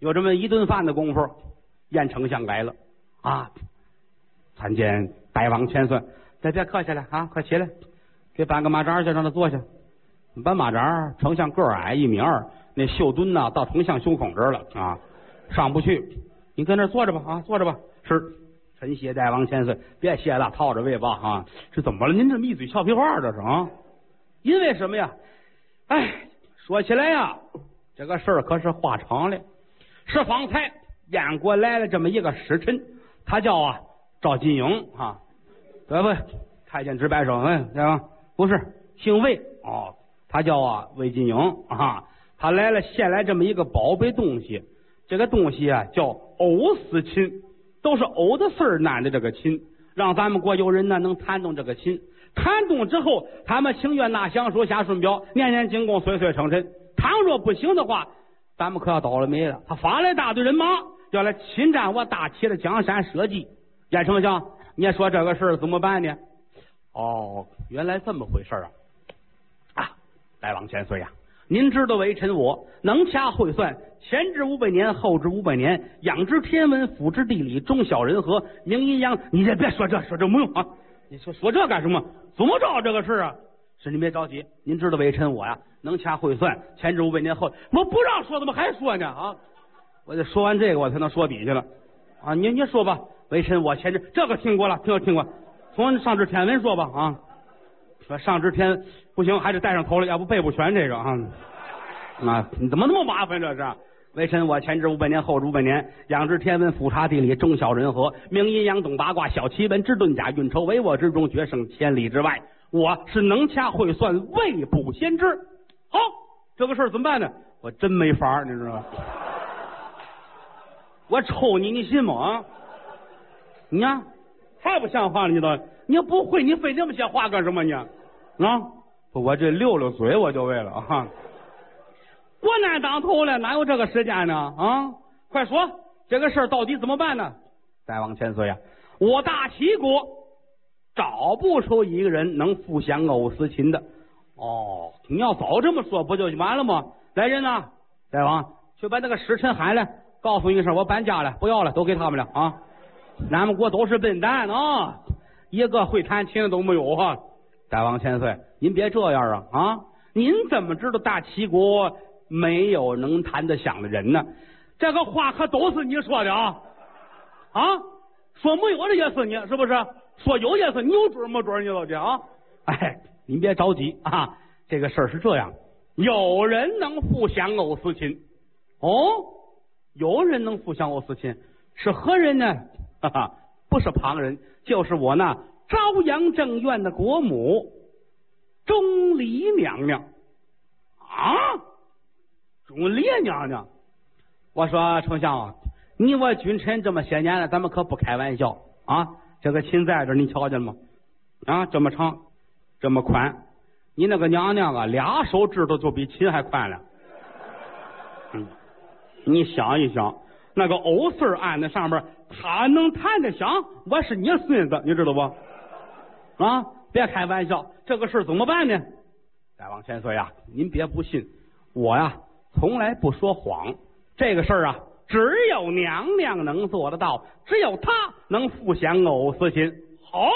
有这么一顿饭的功夫，燕丞相来了啊！参见大王千岁，再别客气了啊！快起来，给搬个马扎去，让他坐下。搬马扎，丞相个矮一米二，那袖墩呐到丞相胸口这儿了啊，上不去。你搁那坐着吧啊，坐着吧。是，臣谢大王千岁，别谢了，套着位吧啊。这怎么了？您这么一嘴俏皮话，这是啊？因为什么呀？哎，说起来呀，这个事儿可是话长了。是方才燕国来了这么一个使臣，他叫啊。赵金英啊，对不？太监直摆手，嗯，对吧？不是，姓魏哦，他叫啊魏金英啊，他来了，献来这么一个宝贝东西，这个东西啊叫欧丝琴，都是欧的丝儿粘的这个琴，让咱们国有人呢能弹动这个琴，弹动之后，他们情愿拿降书下顺表，年年进贡，岁岁称臣。倘若不行的话，咱们可要倒了霉了。他发来大队人马，要来侵占我大齐的江山社稷。燕丞相，你说这个事儿怎么办呢？哦，原来这么回事啊！啊，大王千岁呀，您知道微臣我能掐会算，前知五百年，后知五百年，仰知天文，俯知地理，忠孝仁和，明阴阳。你先别说这，说这没用啊！你说说这干什么？怎么着这个事啊？是您别着急，您知道微臣我呀，能掐会算，前知五百年后，我不让说，怎么还说呢？啊！我得说完这个，我才能说底下了啊！您您说吧。微臣我前知这个听过了，听听过。从上知天文说吧啊，说上知天不行，还是带上头了，要不背不全这个啊。啊，你怎么那么麻烦这是？微臣我前知五百年，后知五百年，仰知天文，俯察地理，忠孝仁和，明阴阳，懂八卦，晓奇门，知遁甲，运筹帷幄之中，决胜千里之外。我是能掐会算，未卜先知。好，这个事儿怎么办呢？我真没法你知道吗？我抽你，你信吗？啊？你呀，太不像话了！你都，你要不会，你费那么些话干什么呢？啊，我这溜溜嘴，我就为了啊。国难当头了，哪有这个时间呢？啊，快说，这个事儿到底怎么办呢？大王千岁呀，我大齐国找不出一个人能复降欧思琴的。哦，你要早这么说，不就完了吗？来人呐，大王，去把那个使臣喊来，告诉一声，我搬家了，不要了，都给他们了啊。俺们国都是笨蛋啊，一个会弹琴的都没有啊！大王千岁，您别这样啊啊！您怎么知道大齐国没有能弹得响的人呢？这个话可都是你说的啊啊！说没有的也是你，是不是？说有也是你有准没准？你老姐啊！哎，您别着急啊！这个事儿是这样，有人能复降欧思亲哦，有人能复降欧思亲，是何人呢？哈哈，不是旁人，就是我那朝阳正院的国母钟离娘娘啊！钟离娘娘，我说丞相啊，你我君臣这么些年了，咱们可不开玩笑啊！这个琴在这，你瞧见了吗？啊，这么长，这么宽，你那个娘娘啊，俩手指头就比琴还宽了。嗯，你想一想。那个欧丝按在上面，他能弹得响？我是你孙子，你知道不？啊，别开玩笑，这个事怎么办呢？大王千岁呀，您别不信，我呀从来不说谎。这个事儿啊，只有娘娘能做得到，只有她能复降欧思琴。好，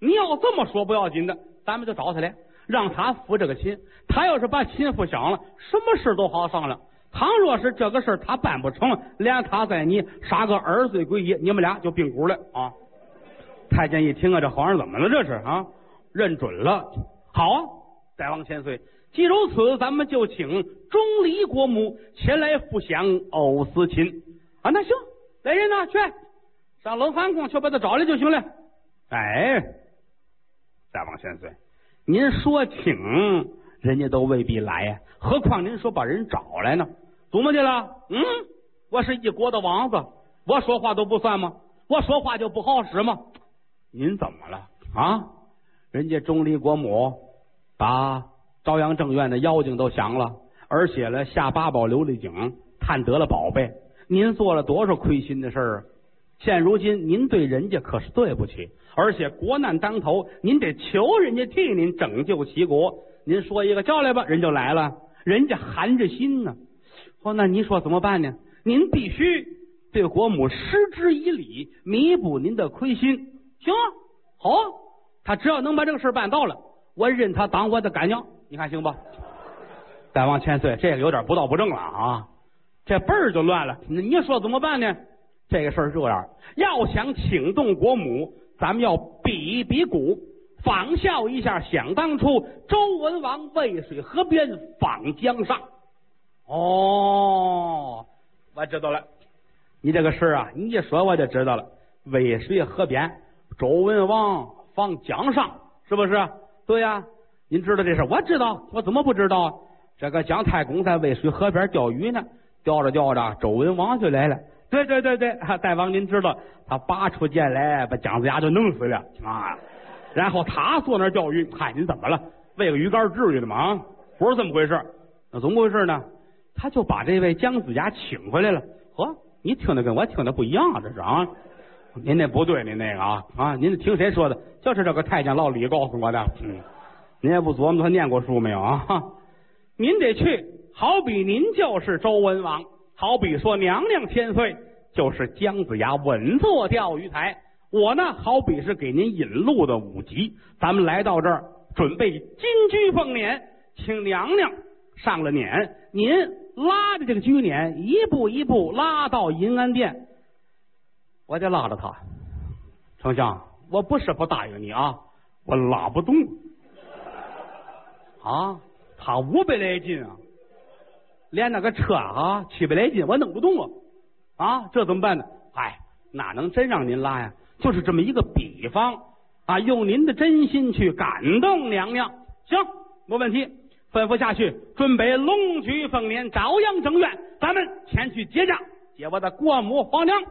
你要这么说不要紧的，咱们就找他来，让他复这个琴。他要是把琴复降了，什么事都好商量。倘若是这个事儿他办不成，连他在你杀个二罪归一，你们俩就并股了啊！太监一听啊，这皇上怎么了？这是啊，认准了。好，大王千岁，既如此，咱们就请钟离国母前来复降欧思秦啊！那行，来人呐，去上冷寒宫去把他找来就行了。哎，大王千岁，您说请。人家都未必来呀，何况您说把人找来呢？怎么的了？嗯，我是一国的王子，我说话都不算吗？我说话就不好使吗？您怎么了啊？人家钟离国母把朝阳正院的妖精都降了，而且了下八宝琉璃井，探得了宝贝。您做了多少亏心的事儿啊？现如今您对人家可是对不起，而且国难当头，您得求人家替您拯救齐国。您说一个叫来吧，人就来了，人家含着心呢。哦，那你说怎么办呢？您必须对国母施之以礼，弥补您的亏心。行啊，好啊，他只要能把这个事办到了，我认他当我的干娘，你看行不？再往前岁，这个有点不道不正了啊，这辈儿就乱了。你说怎么办呢？这个事儿这样，要想请动国母，咱们要比一比古，仿效一下想当初周文王渭水河边访江上。哦，我知道了，你这个事儿啊，你一说我就知道了。渭水河边，周文王访江上，是不是？对呀，您知道这事？我知道，我怎么不知道啊？这个姜太公在渭水河边钓鱼呢，钓着钓着，周文王就来了。对对对对，大王您知道，他拔出剑来，把姜子牙就弄死了啊！然后他坐那钓鱼，嗨，你怎么了？喂个鱼竿至于的吗？啊不是这么回事，那怎么回事呢？他就把这位姜子牙请回来了。呵，你听的跟我听的不一样，这是啊？您那不对，您那个啊啊，您听谁说的？就是这个太监老李告诉我的。嗯，您也不琢磨他念过书没有啊？您得去，好比您就是周文王。好比说，娘娘千岁就是姜子牙稳坐钓鱼台，我呢好比是给您引路的武吉。咱们来到这儿，准备金驹凤辇，请娘娘上了辇，您拉着这个驹辇，一步一步拉到银安殿，我得拉着他。丞相，我不是不答应你啊，我拉不动啊，他五百来斤啊。连那个车啊，七百来斤，我弄不动啊！啊，这怎么办呢？哎，哪能真让您拉呀？就是这么一个比方啊，用您的真心去感动娘娘。行，没问题，吩咐下去，准备龙驹凤辇，朝阳正院，咱们前去接驾，接我的国母皇娘。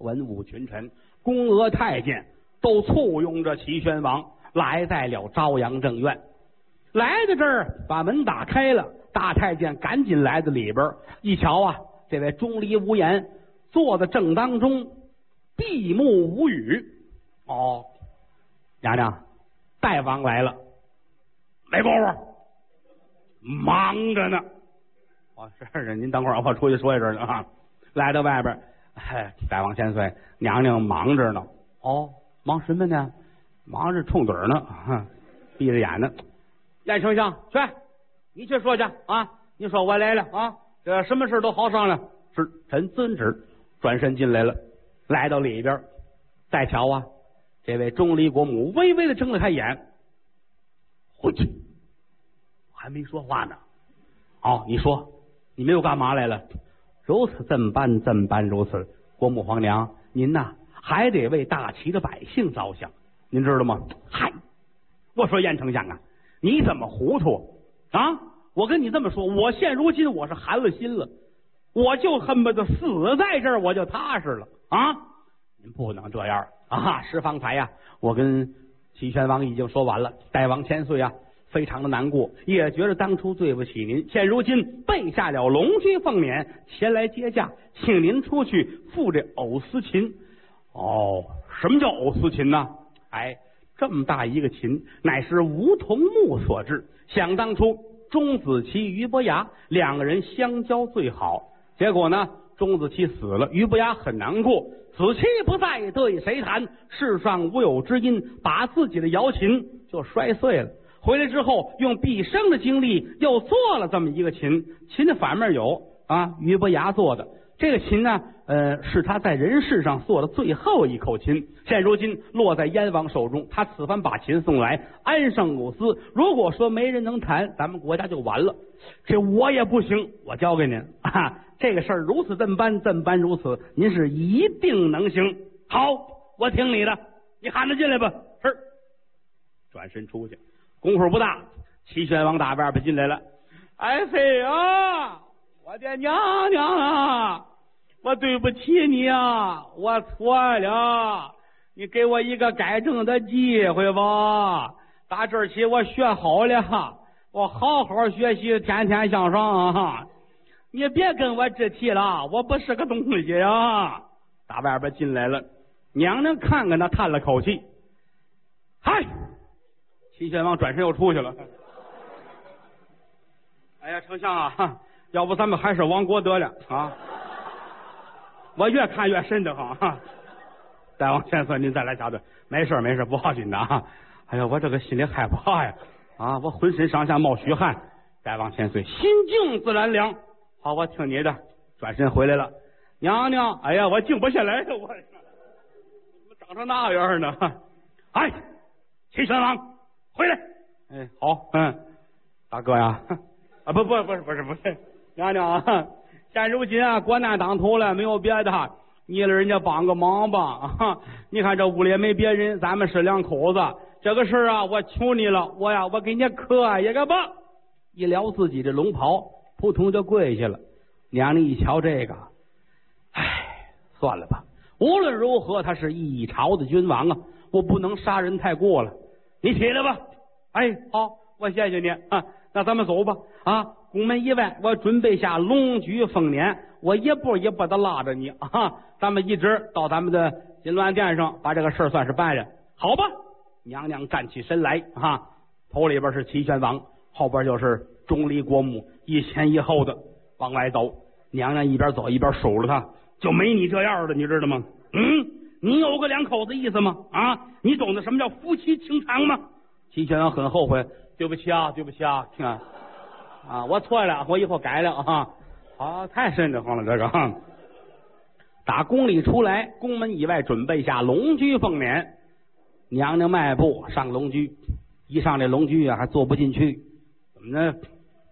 文武群臣、宫娥太监都簇拥着齐宣王来在了朝阳正院。来到这儿，把门打开了。大太监赶紧来到里边，一瞧啊，这位钟离无言坐在正当中，闭目无语。哦，娘娘，大王来了，没工夫，忙着呢。哦，是是，您等会儿，我出去说一声啊。来到外边，嗨，大王千岁，娘娘忙着呢。哦，忙什么呢？忙着冲盹呢，哼 闭着眼呢。燕丞相，去。你去说去啊！你说我来了啊！这什么事都好商量。是，臣遵旨。转身进来了，来到里边，再瞧啊，这位钟离国母微微的睁了开眼，回去，还没说话呢。哦，你说，你们又干嘛来了？如此这般，这般如此。国母皇娘，您呐，还得为大齐的百姓着想，您知道吗？嗨，我说燕丞相啊，你怎么糊涂？啊！我跟你这么说，我现如今我是寒了心了，我就恨不得死在这儿，我就踏实了啊！您不能这样啊！是方才呀，我跟齐宣王已经说完了，大王千岁啊，非常的难过，也觉得当初对不起您。现如今备下了龙驹凤辇前来接驾，请您出去赴这藕丝琴。哦，什么叫藕丝琴呢？哎，这么大一个琴，乃是梧桐木所制。想当初，钟子期、俞伯牙两个人相交最好，结果呢，钟子期死了，俞伯牙很难过。子期不在，对谁弹？世上无有知音，把自己的瑶琴就摔碎了。回来之后，用毕生的精力又做了这么一个琴，琴的反面有啊，俞伯牙做的。这个琴呢，呃，是他在人世上做的最后一口琴，现如今落在燕王手中。他此番把琴送来，安上古斯。如果说没人能弹，咱们国家就完了。这我也不行，我交给您啊。这个事儿如此这般，这般如此，您是一定能行。好，我听你的，你喊他进来吧。是，转身出去，功夫不大，齐宣王大外边进来了。哎嘿啊！我的娘娘啊！我对不起你啊！我错了，你给我一个改正的机会吧。打这儿起，我学好了，我好好学习，天天向上啊！你别跟我置气了，我不是个东西呀！打外边进来了，娘娘看看他，叹了口气。嗨，齐宣王转身又出去了。哎呀，丞相啊！要不咱们还是亡国得了啊！我越看越瘆得慌。大王千岁，您再来掐断。没事没事，不好紧的啊！哎呀，我这个心里害怕呀！啊，我浑身上下冒虚汗。大王千岁，心静自然凉。好，我听你的。转身回来了，娘娘，哎呀，我静不下来了，我怎么长成那样呢？哎，齐宣王，回来！哎，好，嗯，大哥呀，啊，不不不是不是不是，娘娘啊，现如今啊，国难当头了，没有别的，你了人家帮个忙吧啊！你看这屋里也没别人，咱们是两口子，这个事儿啊，我求你了，我呀，我给你磕一个吧。一撩自己的龙袍，扑通就跪下了。娘娘一瞧这个，唉，算了吧。无论如何，他是一朝的君王啊，我不能杀人太过了。你起来吧。哎，好，我谢谢你啊。那咱们走吧。啊，宫门以外，我准备下龙驹凤辇，我一步一步的拉着你啊。咱们一直到咱们的金銮殿上，把这个事儿算是办了。好吧。娘娘站起身来啊，头里边是齐宣王，后边就是钟离国母，一前一后的往外走。娘娘一边走一边数着他，就没你这样的，你知道吗？嗯，你有个两口子意思吗？啊，你懂得什么叫夫妻情长吗？齐宣王很后悔，对不起啊，对不起啊，听啊，啊我错了，我以后改了啊。啊，太瘆得慌了，这个。打宫里出来，宫门以外准备下龙驹凤辇，娘娘迈步上龙驹，一上这龙驹啊，还坐不进去，怎么呢？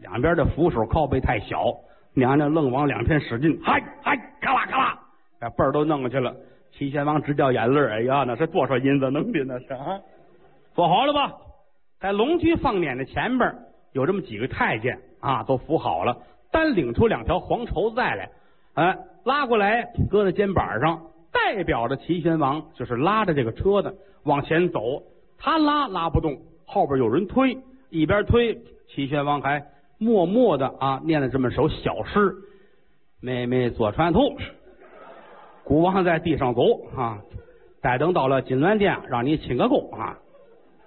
两边的扶手靠背太小。娘娘愣往两边使劲，嗨嗨，咔啦咔啦，把背儿都弄过去了。齐宣王直掉眼泪哎呀，那是多少银子能的那是啊！坐好了吧，在龙驹放辇的前边有这么几个太监啊，都扶好了，单领出两条黄绸子带来，哎，拉过来搁在肩膀上，代表着齐宣王就是拉着这个车的往前走，他拉拉不动，后边有人推，一边推，齐宣王还。默默的啊，念了这么首小诗：“妹妹坐船头，孤王在地上走啊。待等到了金銮殿，让你亲个够啊。”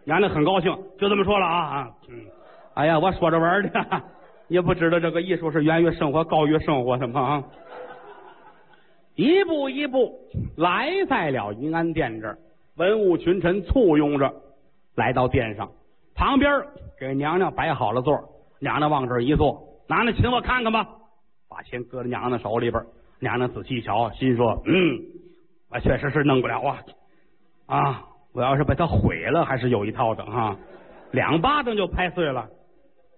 娘娘很高兴，就这么说了啊啊。嗯，哎呀，我说着玩的，也不知道这个艺术是源于生活，高于生活的吗？啊，一步一步来在了银安殿这儿，文武群臣簇拥着来到殿上，旁边给娘娘摆好了座。娘娘往这儿一坐，娘娘请我看看吧，把钱搁在娘娘手里边。娘娘仔细瞧，心说：“嗯，我确实是弄不了啊啊！我要是把它毁了，还是有一套的啊，两巴掌就拍碎了。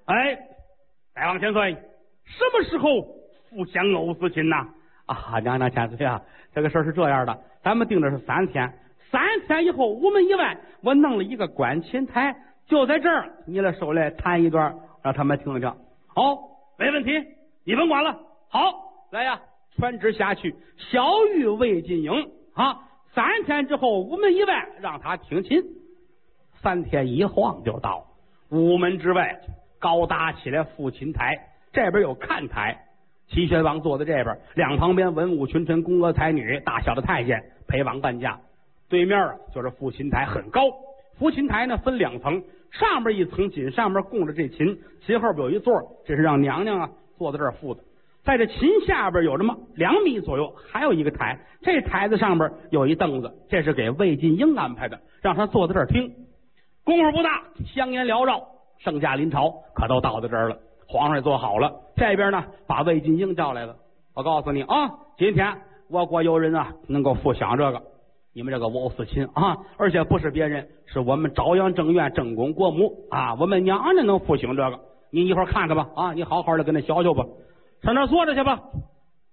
哎，再往前算，什么时候互相偶思亲呐？啊，娘娘千岁啊，这个事儿是这样的，咱们定的是三天，三天以后午门以外，我弄了一个观琴台，就在这儿，你来手来弹一段。”让他们听听，好，没问题，你甭管了。好，来呀，传旨下去，小玉魏晋英啊，三天之后午门以外让他听琴。三天一晃就到午门之外，高搭起来抚琴台，这边有看台，齐宣王坐在这边，两旁边文武群臣、宫娥才女、大小的太监陪王伴驾，对面啊就是抚琴台，很高。抚琴台呢分两层。上边一层紧，上面供着这琴，琴后边有一座，这是让娘娘啊坐在这儿附的。在这琴下边有这么两米左右，还有一个台，这台子上边有一凳子，这是给魏晋英安排的，让他坐在这儿听。功夫不大，香烟缭绕，圣驾临朝可都到在这儿了。皇上也坐好了，这边呢把魏晋英叫来了。我告诉你啊，今天我国有人啊能够复享这个。你们这个王思琴啊，而且不是别人，是我们朝阳正院正宫国母啊，我们娘娘能复兴这个，你一会儿看看吧啊，你好好的跟他学学吧，上那坐着去吧。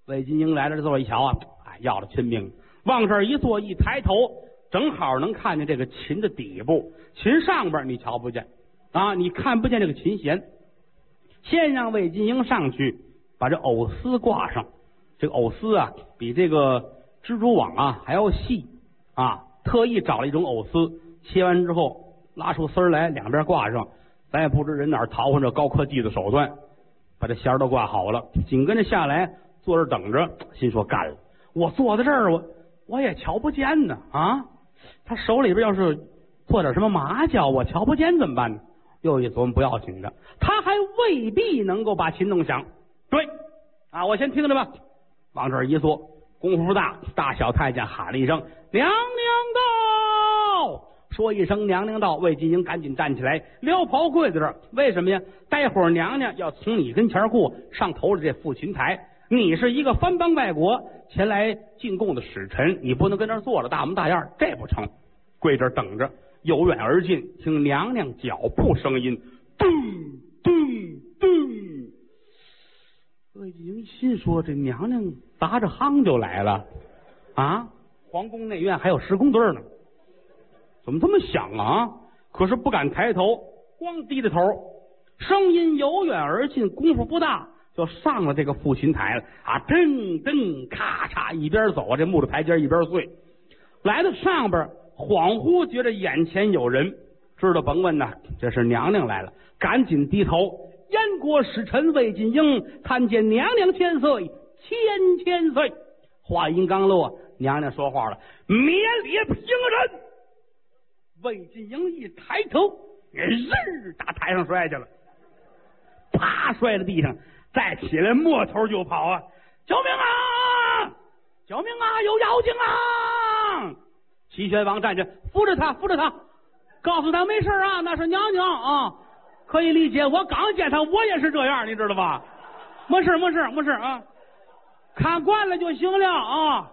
魏金英来了，这一瞧啊，哎，要了亲命，往这儿一坐，一抬头，正好能看见这个琴的底部，琴上边你瞧不见啊，你看不见这个琴弦。先让魏金英上去把这藕丝挂上，这个藕丝啊，比这个蜘蛛网啊还要细。啊，特意找了一种藕丝，切完之后拉出丝来，两边挂上。咱也不知人哪儿淘换这高科技的手段，把这弦儿都挂好了。紧跟着下来，坐这等着，心说干了。我坐在这儿，我我也瞧不见呢。啊，他手里边要是做点什么麻将，我瞧不见怎么办呢？又一琢磨，不要紧的，他还未必能够把琴弄响。对，啊，我先听着吧。往这儿一坐，功夫不大，大小太监喊了一声：“娘娘到！”说一声“娘娘到”，魏金英赶紧站起来，撩袍跪在这儿。为什么呀？待会儿娘娘要从你跟前过，上头了这副琴台。你是一个翻邦外国前来进贡的使臣，你不能跟那儿坐着大模大样，这不成。跪这儿等着，由远而近，听娘娘脚步声音，咚咚咚。魏晋英心说：“这娘娘砸着夯就来了啊！皇宫内院还有施工队呢，怎么这么响啊？可是不敢抬头，光低着头。声音由远而近，功夫不大。”就上了这个复琴台了啊！噔噔咔嚓，一边走啊，这木头台阶一边碎。来到上边，恍惚觉得眼前有人，知道甭问呐，这是娘娘来了，赶紧低头。燕国使臣魏晋英参见娘娘千岁，千千岁。话音刚落，娘娘说话了：“免礼平人。”魏晋英一抬头，日打台上摔去了，啪摔在地上。再起来，摸头就跑啊！救命啊！救命啊！有妖精啊！齐宣王站着，扶着他，扶着他，告诉他没事啊，那是娘娘啊，可以理解。我刚见他，我也是这样，你知道吧？没事，没事，没事啊！看惯了就行了啊！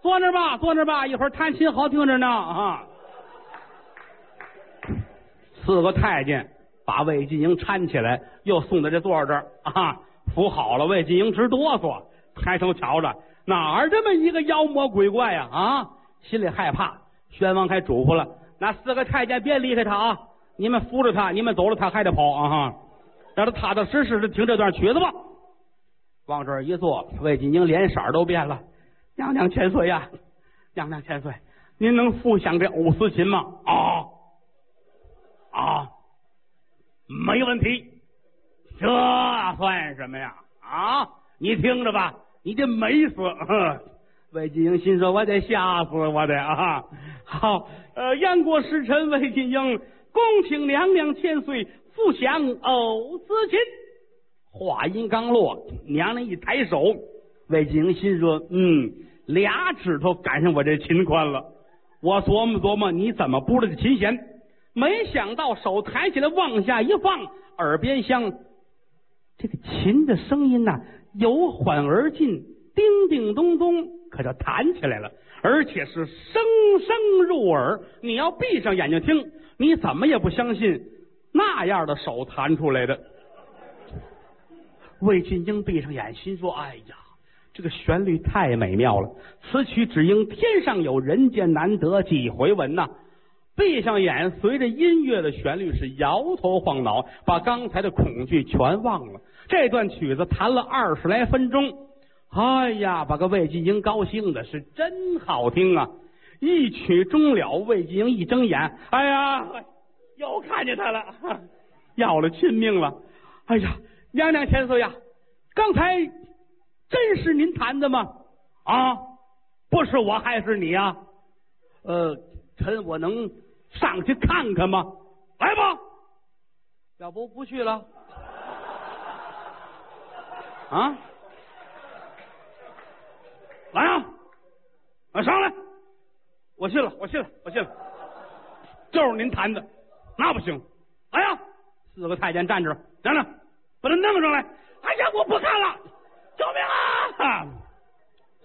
坐那吧，坐那吧，一会儿弹琴好听着呢啊！四个太监。把魏晋英搀起来，又送到这座这儿啊，扶好了。魏晋英直哆嗦，抬头瞧着，哪儿这么一个妖魔鬼怪呀？啊，心里害怕。宣王还嘱咐了，那四个太监别离开他啊，你们扶着他，你们走了他还得跑啊哈，让他踏踏实实的听这段曲子吧。往这儿一坐，魏晋英脸色都变了。娘娘千岁呀，娘娘千岁，您能复享这藕丝琴吗？啊啊！没问题，这算什么呀？啊，你听着吧，你这美死！魏晋英心说：“我得吓死我得啊！”好，呃，燕国使臣魏晋英恭请娘娘千岁复享藕丝琴。话音刚落，娘娘一抬手，魏晋英心说：“嗯，俩指头赶上我这琴宽了。我琢磨琢磨，你怎么布的这琴弦？”没想到手抬起来往下一放，耳边响这个琴的声音呐，由缓而进，叮叮咚咚，可就弹起来了，而且是声声入耳。你要闭上眼睛听，你怎么也不相信那样的手弹出来的。魏晋英闭上眼，心说：“哎呀，这个旋律太美妙了，此曲只应天上有人间难得几回闻呐。”闭上眼，随着音乐的旋律是摇头晃脑，把刚才的恐惧全忘了。这段曲子弹了二十来分钟，哎呀，把个魏晋英高兴的是真好听啊！一曲终了，魏晋英一睁眼，哎呀，又看见他了，要了亲命了！哎呀，娘娘千岁呀，刚才真是您弹的吗？啊，不是我还是你啊？呃，臣我能。上去看看吧？来吧，要不不去了？啊，来啊，啊上来！我信了，我信了，我信了，就是您弹的，那不行！来呀，四个太监站着，娘娘把他弄上来！哎呀，我不看了，救命啊！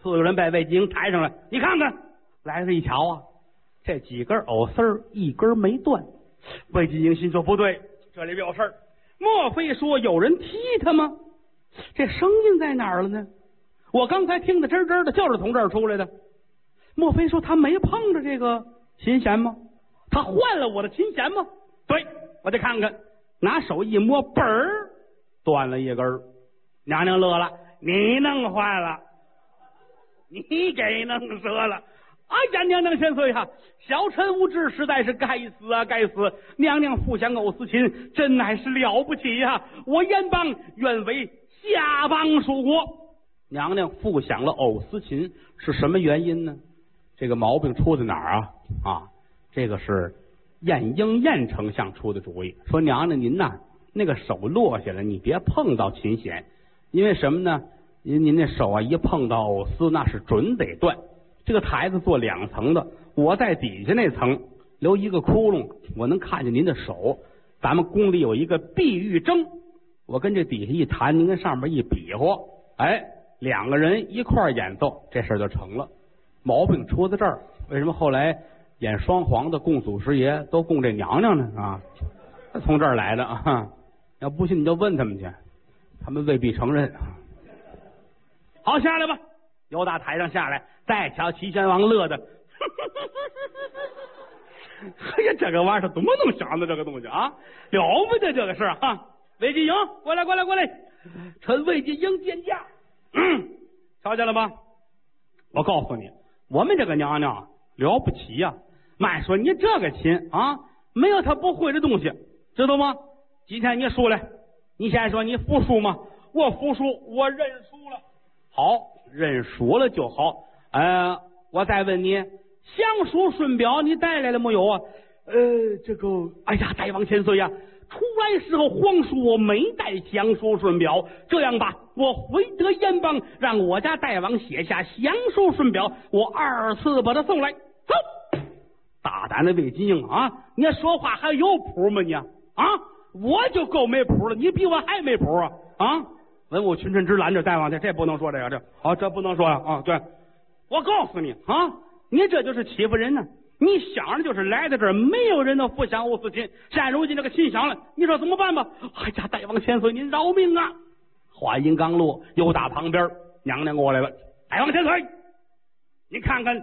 四个人被魏金英抬上来，你看看，来了一瞧啊。这几根藕丝儿一根没断，魏晋英心说不对，这里边有事儿。莫非说有人踢他吗？这声音在哪儿了呢？我刚才听的真真的，就是从这儿出来的。莫非说他没碰着这个琴弦吗？他换了我的琴弦吗？对，我得看看。拿手一摸，嘣儿断了一根。娘娘乐了，你弄坏了，你给弄折了。哎呀，娘娘千岁哈！小臣无知，实在是该死啊，该死！娘娘复享藕丝琴，真乃是了不起呀！我燕邦愿为下邦属国。娘娘复享了藕丝琴是什么原因呢？这个毛病出在哪儿啊？啊，这个是晏婴晏丞相出的主意，说娘娘您呐，那个手落下来，你别碰到琴弦，因为什么呢？您您那手啊一碰到藕丝，那是准得断。这个台子做两层的，我在底下那层留一个窟窿，我能看见您的手。咱们宫里有一个碧玉筝，我跟这底下一弹，您跟上面一比划，哎，两个人一块演奏，这事儿就成了。毛病出在这儿，为什么后来演双簧的供祖师爷都供这娘娘呢？啊，从这儿来的啊！要不信你就问他们去，他们未必承认。好，下来吧，由大台上下来，再瞧齐宣王乐的，哎呀，这个玩意儿怎么能想的这个东西啊？了不得这个事儿哈！魏晋英，过来，过来，过来，臣魏晋英见驾。嗯，瞧见了吧？我告诉你。我们这个娘娘了不起呀！慢说，你这个琴啊，没有她不会的东西，知道吗？今天你输了，你先说你服输吗？我服输，我认输了。好，认输了就好。呃，我再问你，降书顺表你带来了没有啊？呃，这个，哎呀，大王千岁呀！出来时候，皇叔没带降书顺表。这样吧，我回得燕邦，让我家大王写下降书顺表，我二次把他送来。走，大胆的魏金英啊！你说话还有谱吗？你啊，我就够没谱了，你比我还没谱啊！啊，文武群臣之拦着大王去，这不能说这个，这啊，这不能说呀！啊，对，我告诉你啊，你这就是欺负人呢。你想着就是来到这儿，没有人能扶降欧思琴。现如今这个琴响了，你说怎么办吧？哎呀，大王千岁，您饶命啊！话音刚落，又打旁边娘娘过来了。大王千岁，你看看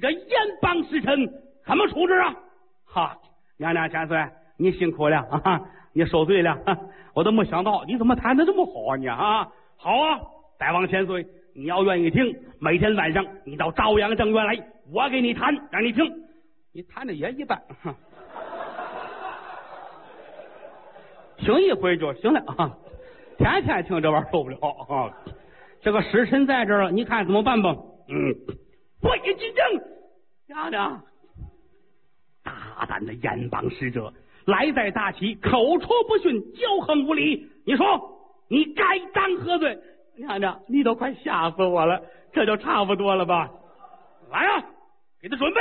这阎邦使臣怎么处置啊？哈，娘娘千岁，你辛苦了啊！你受罪了，我都没想到你怎么弹的这么好啊！你啊，好啊，大王千岁，你要愿意听，每天晚上你到朝阳正院来，我给你弹，让你听。你弹的也一般，听一回就行了啊！天天听这玩意儿受不了啊！这个使臣在这儿，你看怎么办吧？嗯，我一紧张，娘娘，大胆的燕邦使者来在大齐，口出不逊，骄横无礼，你说你该当何罪？娘娘，你都快吓死我了，这就差不多了吧？来呀，给他准备。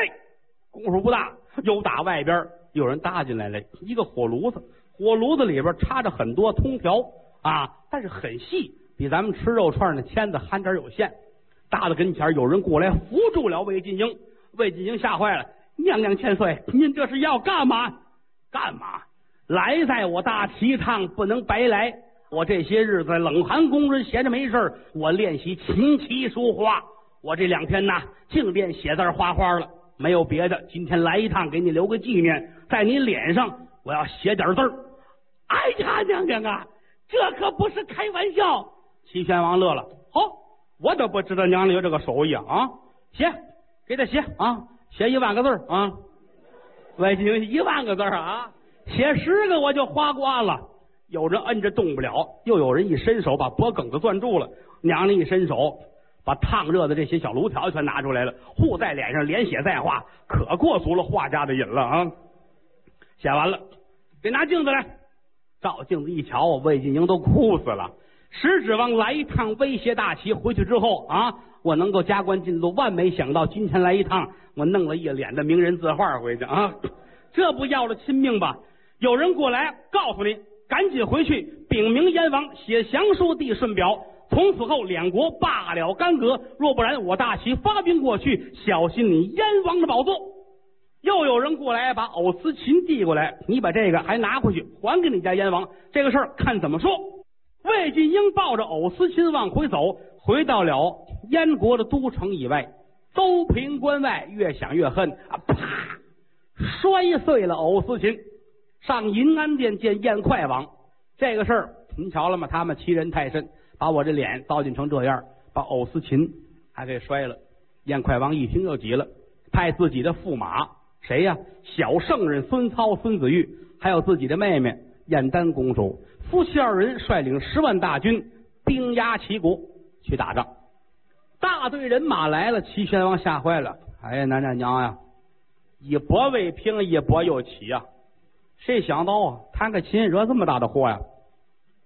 功夫不大，又打外边有人搭进来了，一个火炉子，火炉子里边插着很多通条啊，但是很细，比咱们吃肉串的签子憨点有限。搭到跟前，有人过来扶住了魏晋英，魏晋英吓坏了，娘娘千岁，您这是要干嘛？干嘛？来在我大齐趟不能白来，我这些日子冷寒宫人闲着没事儿我练习琴棋书画，我这两天呐，净练写字画画了。没有别的，今天来一趟，给你留个纪念，在你脸上我要写点字儿。哎呀，娘娘啊，这可不是开玩笑！齐宣王乐了，好，我都不知道娘娘有这个手艺啊！写，给他写啊，写一万个字啊！外经一万个字啊，写十个我就花光了。有人摁着动不了，又有人一伸手把脖梗子攥住了。娘娘一伸手。把烫热的这些小炉条全拿出来了，糊在脸上，连写带画，可过足了画家的瘾了啊！写完了，得拿镜子来，照镜子一瞧，魏晋英都哭死了。实指望来一趟威胁大齐，回去之后啊，我能够加官进禄。万没想到今天来一趟，我弄了一脸的名人字画回去啊！这不要了亲命吧？有人过来告诉你，赶紧回去禀明燕王，写降书递顺表。从此后，两国罢了干戈。若不然，我大齐发兵过去，小心你燕王的宝座。又有人过来把藕丝琴递过来，你把这个还拿回去，还给你家燕王。这个事儿看怎么说。魏晋英抱着藕丝琴往回走，回到了燕国的都城以外，邹平关外，越想越恨啊！啪，摔碎了藕丝琴。上银安殿见燕快王。这个事儿您瞧了吗？他们欺人太甚。把我这脸糟践成这样，把藕丝琴还给摔了。燕快王一听就急了，派自己的驸马谁呀？小圣人孙操、孙子玉，还有自己的妹妹燕丹公主，夫妻二人率领十万大军，兵压齐国去打仗。大队人马来了，齐宣王吓坏了。哎呀，娘娘娘呀，一波未平，一波又起呀！谁想到啊，弹个琴惹这么大的祸呀？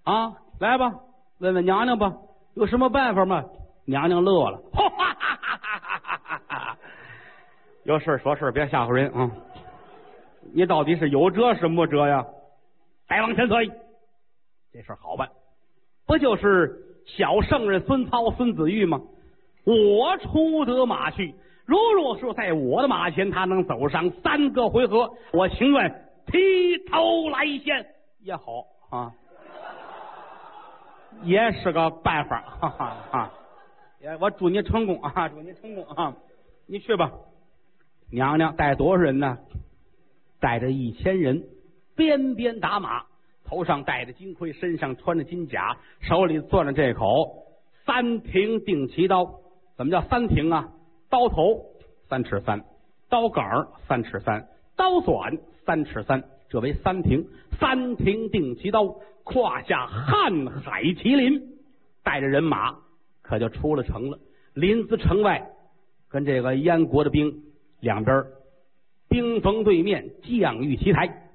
啊，来吧。问问娘娘吧，有什么办法吗？娘娘乐了，哈哈哈哈哈哈！有事说事别吓唬人啊！你到底是有辙是没辙呀？再往前推，这事好办，不就是小圣人孙操、孙子玉吗？我出得马去，如若说在我的马前他能走上三个回合，我情愿披头来见也好啊，也是个办法，哈哈哈！也我祝你成功啊，祝你成功啊！你去吧，娘娘带多少人呢？带着一千人，鞭鞭打马，头上戴着金盔，身上穿着金甲，手里攥着这口三平定旗刀。怎么叫三平啊？刀头三尺三，刀杆三尺三，刀短三尺三，这为三挺。三挺定旗刀，胯下瀚海麒麟，带着人马可就出了城了。临淄城外，跟这个燕国的兵两边兵锋对面，将遇齐台。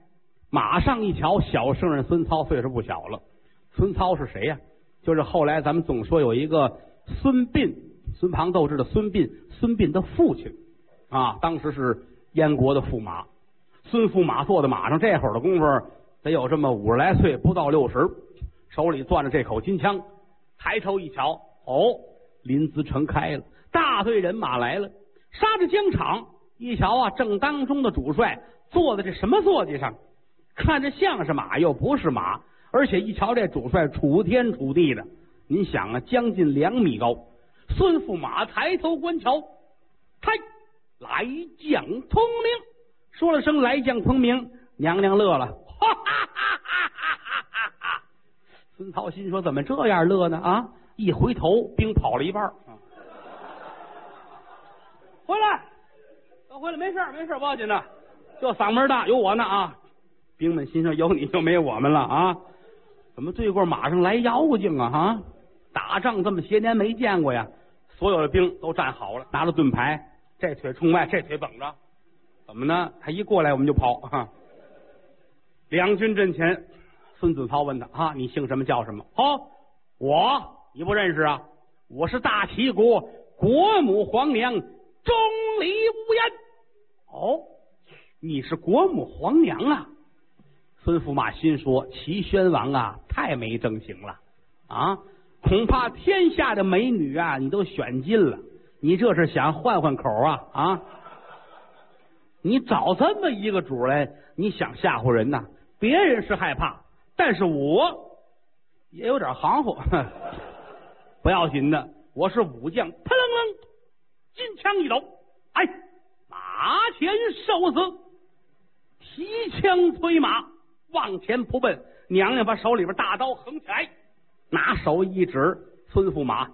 马上一瞧，小圣人孙操岁数不小了。孙操是谁呀？就是后来咱们总说有一个孙膑。孙庞斗智的孙膑，孙膑的父亲啊，当时是燕国的驸马。孙驸马坐在马上，这会儿的功夫得有这么五十来岁，不到六十，手里攥着这口金枪，抬头一瞧，哦，临淄城开了，大队人马来了，杀着疆场。一瞧啊，正当中的主帅坐在这什么坐骑上？看着像是马，又不是马，而且一瞧这主帅楚天楚地的，您想啊，将近两米高。孙驸马抬头观瞧，嗨，来将通令，说了声来将通明，娘娘乐了，哈哈哈哈哈哈！孙操心说怎么这样乐呢？啊，一回头，兵跑了一半，回来，都回来，没事没事不要紧的，就嗓门大，有我呢啊！兵们心说有你就没我们了啊！怎么对过马上来妖精啊？哈，打仗这么些年没见过呀！所有的兵都站好了，拿着盾牌，这腿冲外，这腿绷着，怎么呢？他一过来，我们就跑。两军阵前，孙子操问他：“啊，你姓什么？叫什么？”“好，我你不认识啊？我是大齐国国母皇娘钟离乌烟。”“哦，你是国母皇娘啊？”孙驸马心说：“齐宣王啊，太没正形了啊！”恐怕天下的美女啊，你都选尽了。你这是想换换口啊啊！你找这么一个主来，你想吓唬人呐？别人是害怕，但是我也有点行乎。不要紧的，我是武将，扑棱棱，金枪一抖，哎，马前受死，提枪催马往前扑奔。娘娘把手里边大刀横起来。拿手一指，孙驸马，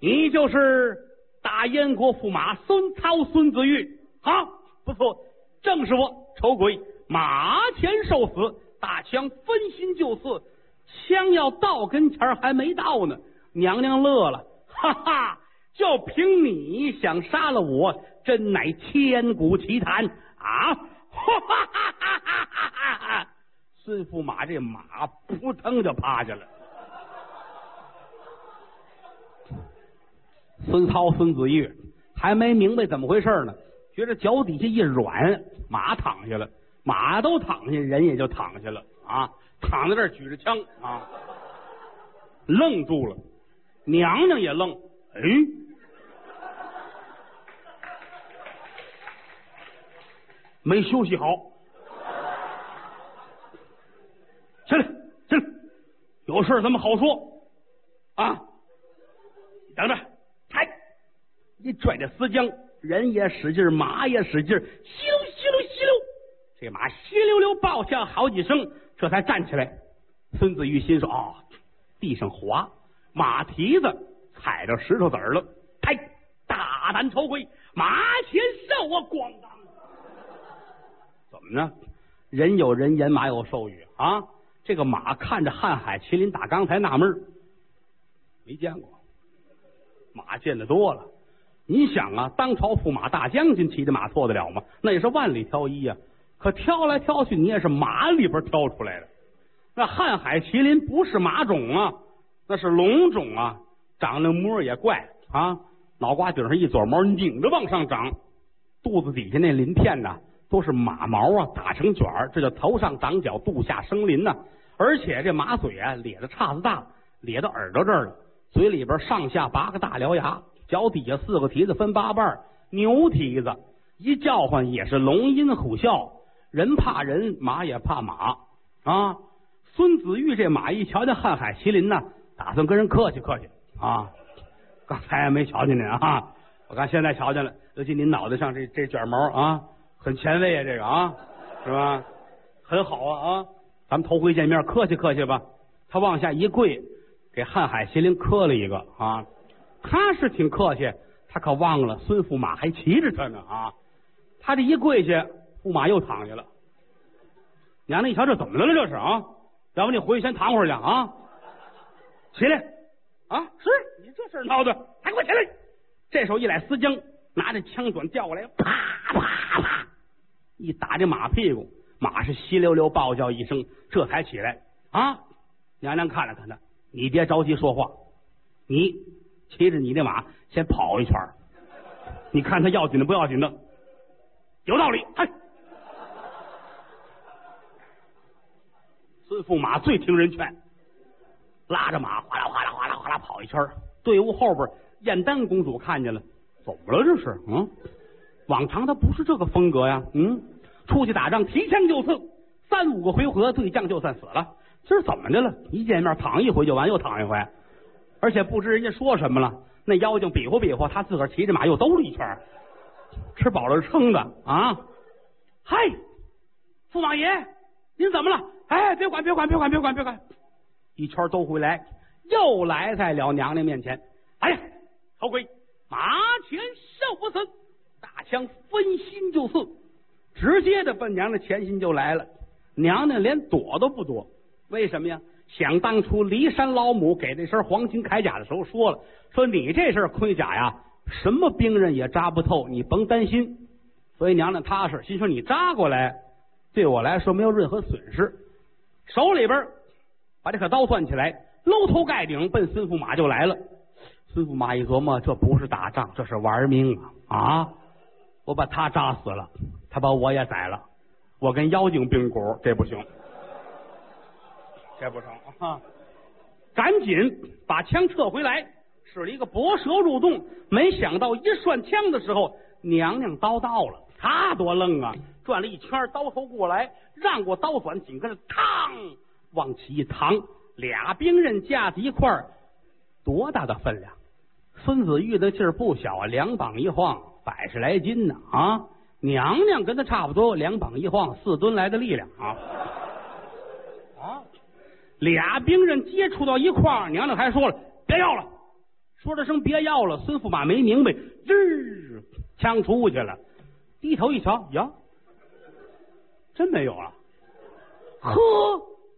你就是大燕国驸马孙操孙子玉，好，不错，正是我，丑鬼，马前受死，大枪分心就刺，枪要到跟前还没到呢，娘娘乐了，哈哈，就凭你想杀了我，真乃千古奇谈啊！哈哈哈哈哈！孙驸马这马扑腾就趴下了。孙操、孙子玉还没明白怎么回事呢，觉得脚底下一软，马躺下了，马都躺下，人也就躺下了啊，躺在这举着枪啊，愣住了，娘娘也愣，哎，没休息好，起来，起来，有事咱们好说啊，等着。抬一拽着丝缰，人也使劲，马也使劲，稀溜稀溜稀溜，这马稀溜溜爆叫好几声，这才站起来。孙子玉心说：“哦，地上滑，马蹄子踩着石头子儿了。”哎，大胆头盔，马前受我咣当！怎么呢？人有人言，马有兽语啊！这个马看着瀚海麒麟，打刚才纳闷没见过，马见的多了。你想啊，当朝驸马大将军骑的马错得了吗？那也是万里挑一呀。可挑来挑去，你也是马里边挑出来的。那瀚海麒麟不是马种啊，那是龙种啊。长那模也怪啊，脑瓜顶上一撮毛拧着往上长，肚子底下那鳞片呢都是马毛啊，打成卷儿，这叫头上长角，肚下生鳞呐。而且这马嘴啊咧的叉子大，咧到耳朵这儿了，嘴里边上下八个大獠牙，脚底下四个蹄子分八瓣，牛蹄子，一叫唤也是龙吟虎啸，人怕人，马也怕马啊。孙子玉这马一瞧见瀚海麒麟呢，打算跟人客气客气啊。刚才没瞧见您啊，我看现在瞧见了，尤其您脑袋上这这卷毛啊，很前卫啊，这个啊，是吧？很好啊啊，咱们头回见面，客气客气吧。他往下一跪，给瀚海麒麟磕了一个啊。他是挺客气，他可忘了孙驸马还骑着他呢啊。他这一跪下，驸马又躺下了。娘娘一瞧，这怎么的了？这是啊。要不你回去先躺会儿去啊！起来啊！是你这事闹的，还给我起来！这时候一揽丝缰，拿着枪短调过来，啪啪啪，一打这马屁股，马是稀溜溜暴叫一声，这才起来啊！娘娘看了看他，你别着急说话，你骑着你的马先跑一圈你看他要紧的不要紧的，有道理，哎。孙驸马最听人劝，拉着马哗啦哗啦哗啦哗啦跑一圈队伍后边，燕丹公主看见了，怎么了？这是嗯，往常他不是这个风格呀。嗯，出去打仗提枪就刺，三五个回合对将就算死了。今儿怎么的了？一见面躺一回就完，又躺一回，而且不知人家说什么了。那妖精比划比划，他自个儿骑着马又兜了一圈，吃饱了撑的啊！嗨，驸马爷，您怎么了？哎，别管，别管，别管，别管，别管！一圈兜回来，又来在了娘娘面前。哎呀，头盔，马前受不死，大枪分心就刺，直接的奔娘娘前心就来了。娘娘连躲都不躲，为什么呀？想当初骊山老母给那身黄金铠甲的时候说了，说你这身盔甲呀，什么兵刃也扎不透，你甭担心。所以娘娘踏实，心说你扎过来，对我来说没有任何损失。手里边把这颗刀攥起来，搂头盖顶奔孙驸马就来了。孙驸马一琢磨，这不是打仗，这是玩命啊！啊，我把他扎死了，他把我也宰了，我跟妖精并股，这不行，这不成啊！赶紧把枪撤回来，使了一个博蛇入洞。没想到一涮枪的时候，娘娘刀到了，他多愣啊！转了一圈，刀头过来，让过刀转，紧跟着，嘡，往起一躺，俩兵刃架在一块儿，多大的分量？孙子玉的劲儿不小啊，两膀一晃，百十来斤呢啊！娘娘跟他差不多，两膀一晃，四吨来的力量！啊，俩兵刃接触到一块儿，娘娘还说了别要了，说了声别要了，孙驸马没明白，吱，枪出去了，低头一瞧，呀。真没有了，呵，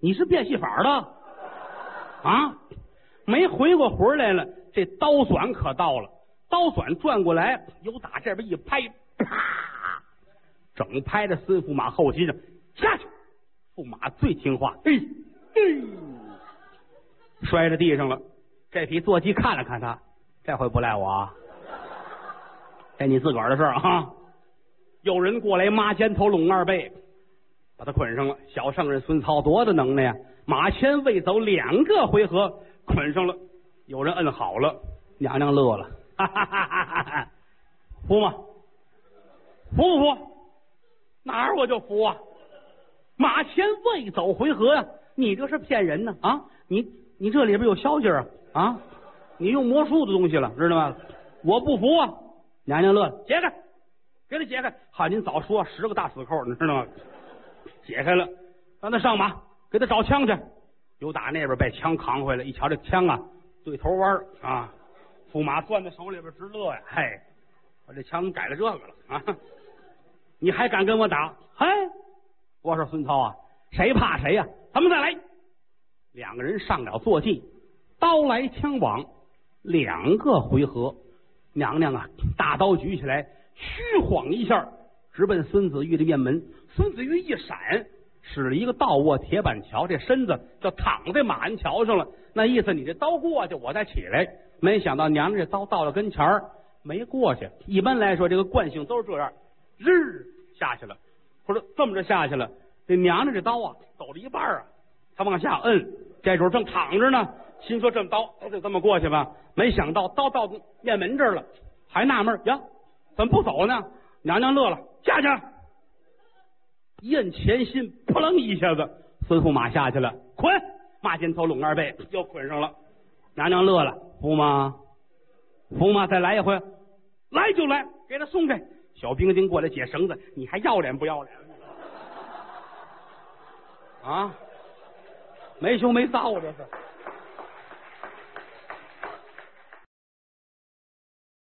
你是变戏法的啊？没回过魂来了，这刀转可到了，刀转转过来，由打这边一拍，啪，整拍在孙驸马后膝上下去。驸马最听话，哎哎，摔在地上了。这匹坐骑看了看他，这回不赖我，这你自个儿的事儿啊。有人过来，抹肩头，拢二背。把他捆上了，小圣人孙操多大能耐呀！马前未走两个回合，捆上了。有人摁好了，娘娘乐了，哈哈哈哈哈！服吗？服不服？哪儿我就服啊！马前未走回合呀，你这是骗人呢啊！你你这里边有消息啊啊！你用魔术的东西了，知道吗？我不服啊！娘娘乐，解开，给他解开。好，您早说，十个大死扣，你知道吗？解开了，让他上马，给他找枪去。又打那边把枪扛回来，一瞧这枪啊，对头弯啊，驸马攥在手里边直乐呀。嘿，我这枪改了这个了啊！你还敢跟我打？嘿，我说孙涛啊，谁怕谁呀？咱们再来。两个人上了坐骑，刀来枪往，两个回合。娘娘啊，大刀举起来，虚晃一下，直奔孙子玉的面门。孙子玉一闪，使了一个倒卧铁板桥，这身子就躺在马鞍桥上了。那意思，你这刀过去，我再起来。没想到娘娘这刀到了跟前儿没过去。一般来说，这个惯性都是这样，日下去了，或者这么着下去了。这娘娘这刀啊，走了一半啊，他往下摁，这时候正躺着呢，心说这么刀就这么过去吧。没想到刀到面门这儿了，还纳闷呀，怎么不走呢？娘娘乐了，下去，一摁前心，扑棱一下子，孙驸马下去了，捆马肩头拢二背，又捆上了。娘娘乐了，驸马，驸马再来一回，来就来，给他松开。小兵丁过来解绳子，你还要脸不要脸？啊，没羞没臊啊，这是。